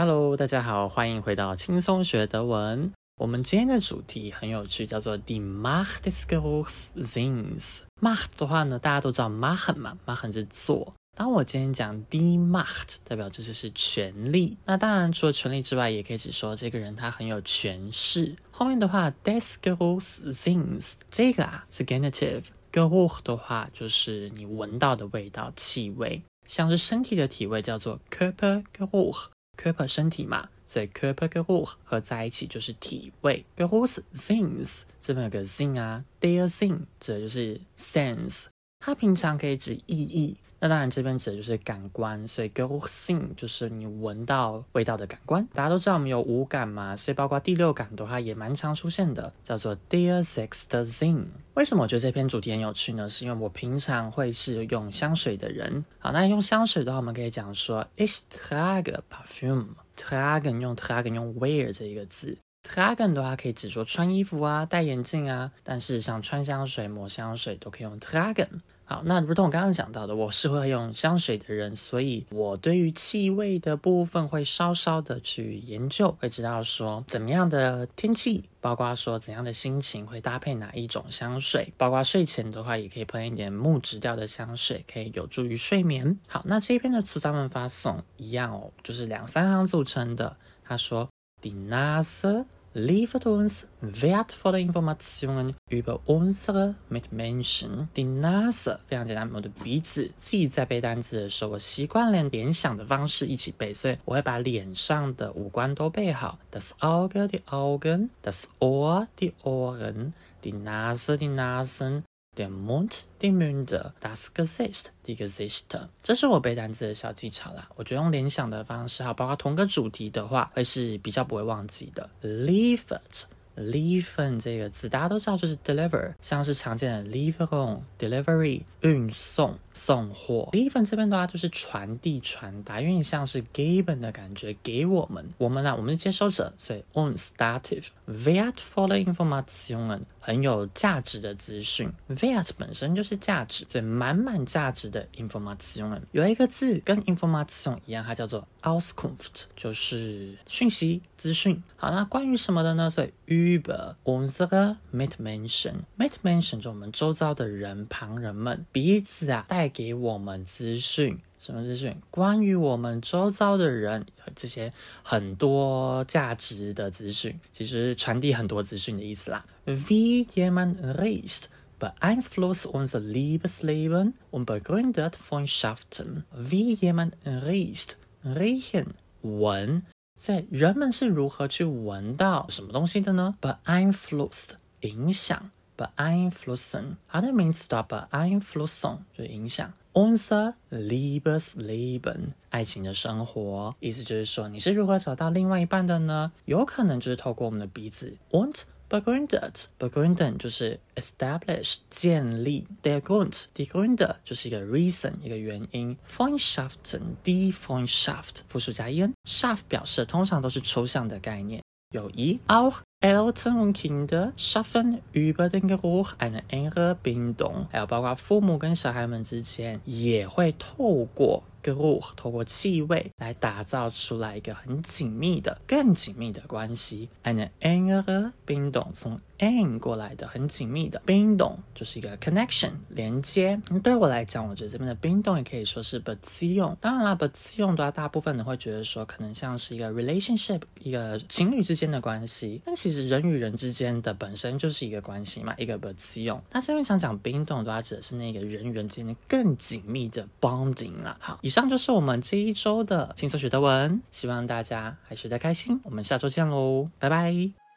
Hello，大家好，欢迎回到轻松学德文。我们今天的主题很有趣，叫做 Die Macht des Geruchs Sinns。Macht 的话呢，大家都知道 machen 嘛，machen 是做。当我今天讲 d e m a c h t 代表这就是权力。那当然，除了权力之外，也可以指说这个人他很有权势。后面的话，des Geruchs Sinns，这个啊是 Genitive。Geruch 的话就是你闻到的味道、气味，像是身体的体味叫做 Körpergeruch。Körper 身体嘛，所以 Körpergeruch 合在一起就是体味。Geruch Sinns 这边有个 Sinn 啊，der Sinn 指的就是 sense，它平常可以指意义。那当然这边指的就是感官，所以 Geruch Sinn 就是你闻到味道的感官。大家都知道我们有五感嘛，所以包括第六感的话也蛮常出现的，叫做 "Dear sechste Sinn。为什么我觉得这篇主题很有趣呢？是因为我平常会是用香水的人。好，那用香水的话，我们可以讲说，ich trage Parfum。tragen 用 tragen 用 wear 这一个字，tragen 的话可以指说穿衣服啊、戴眼镜啊，但事实上穿香水、抹香水都可以用 tragen。好，那如同我刚刚讲到的，我是会用香水的人，所以我对于气味的部分会稍稍的去研究，会知道说怎么样的天气，包括说怎样的心情会搭配哪一种香水，包括睡前的话也可以喷一点木质调的香水，可以有助于睡眠。好，那这边的词咱们发送一样哦，就是两三行组成的。他说：Die Nase。Liefert uns wertvolle Informationen über unsere Mitmenschen. Die Nase 非常简单，我的鼻子。自己在背单词的时候，我习惯连联想的方式一起背，所以我会把脸上的五官都背好。Das Auge, die Augen, das Ohr, die Ohren, die Nase, die Nasen. Der Mund, die Munde, das Gesicht, die Gesicht 这是我背单词的小技巧啦。我觉得用联想的方式，哈包括同个主题的话，会是比较不会忘记的。Liefert。Liefern 这个字大家都知道，就是 deliver，像是常见的 lieferung delivery 运送送货。liefern 这边的话就是传递传达，有点像是 given 的感觉，给我们，我们呢，我们是接收者，所以 uns dative wertvolle Informationen 很有价值的资讯，wert 本身就是价值，所以满满价值的 Informationen 有一个字跟 Information 一样，它叫做 Auskunft，就是讯息资讯。好，那关于什么的呢？所以 über unsere Mitmenschen，Mitmenschen 就我们周遭的人、旁人们，彼此啊带给我们资讯，什么资讯？关于我们周遭的人，这些很多价值的资讯，其实传递很多资讯的意思啦。Wie jemand riecht beeinflusst unser Liebesleben und begründet Freundschaften. Wie jemand riecht riechen 闻，所以人们是如何去闻到什么东西的呢？beeinflusst 影响，beeinflussen 它的名词叫 beeinflussen 就是影响。unser Liebesleben 爱情的生活，意思就是说你是如何找到另外一半的呢？有可能就是透过我们的鼻子。und b e g r u n d e t b e g r u n d e n 就是 establish 建立，der Grund，die Gründe 就是一个 reason 一个原因，Freundschaften，die Freundschaft 复数加 en。shaft 表示通常都是抽象的概念，有 e auch Eltern und Kinder schaffen über den Geruch eine engere Bindung，还有包括父母跟小孩们之间也会透过。geruch 透过气味来打造出来一个很紧密的、更紧密的关系。eine engere Bindung 从 en 过来的很紧密的 Bindung 就是一个 connection 连接。对我来讲，我觉得这边的 Bindung 也可以说是 Beziehung。当然啦，Beziehung 的话，大部分人会觉得说可能像是一个 relationship 一个情侣之间的关系，但其其实人与人之间的本身就是一个关系嘛，一个 b e t o n。那下面想讲冰冻，都要，指的是那个人与人之间的更紧密的 bonding 啦。好。以上就是我们这一周的轻松学德文，希望大家还学得开心。我们下周见喽，拜拜。